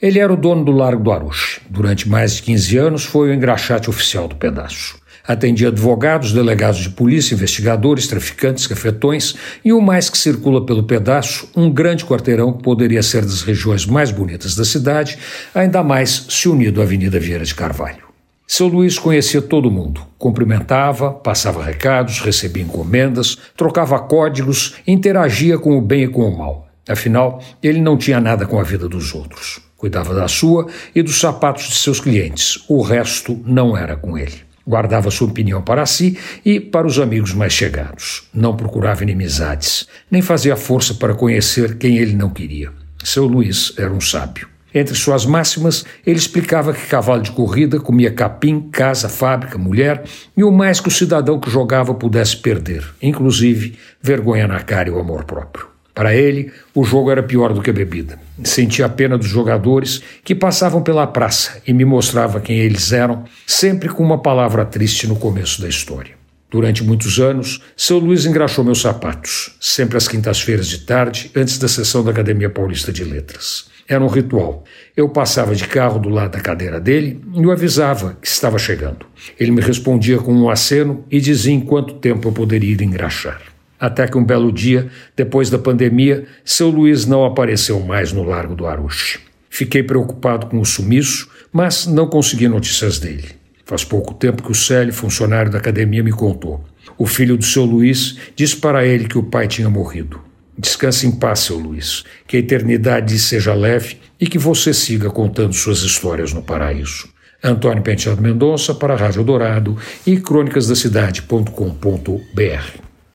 Ele era o dono do Largo do Aruche. Durante mais de 15 anos foi o engraxate oficial do pedaço. Atendia advogados, delegados de polícia, investigadores, traficantes, cafetões e o mais que circula pelo pedaço, um grande quarteirão que poderia ser das regiões mais bonitas da cidade, ainda mais se unido à Avenida Vieira de Carvalho. Seu Luiz conhecia todo mundo, cumprimentava, passava recados, recebia encomendas, trocava códigos, interagia com o bem e com o mal. Afinal, ele não tinha nada com a vida dos outros. Cuidava da sua e dos sapatos de seus clientes. O resto não era com ele. Guardava sua opinião para si e para os amigos mais chegados. Não procurava inimizades, nem fazia força para conhecer quem ele não queria. Seu Luiz era um sábio. Entre suas máximas, ele explicava que cavalo de corrida comia capim, casa, fábrica, mulher e o mais que o cidadão que jogava pudesse perder, inclusive vergonha na cara e o amor próprio. Para ele, o jogo era pior do que a bebida. Sentia a pena dos jogadores que passavam pela praça e me mostrava quem eles eram, sempre com uma palavra triste no começo da história. Durante muitos anos, seu Luiz engraxou meus sapatos, sempre às quintas-feiras de tarde, antes da sessão da Academia Paulista de Letras. Era um ritual. Eu passava de carro do lado da cadeira dele e o avisava que estava chegando. Ele me respondia com um aceno e dizia em quanto tempo eu poderia ir engraxar. Até que um belo dia, depois da pandemia, seu Luiz não apareceu mais no Largo do Aruche. Fiquei preocupado com o sumiço, mas não consegui notícias dele. Faz pouco tempo que o Célio, funcionário da academia, me contou. O filho do seu Luiz disse para ele que o pai tinha morrido. Descanse em paz, seu Luiz, que a eternidade seja leve e que você siga contando suas histórias no paraíso. Antônio Penteado Mendonça para a Rádio Dourado e crônicasdacidade.com.br.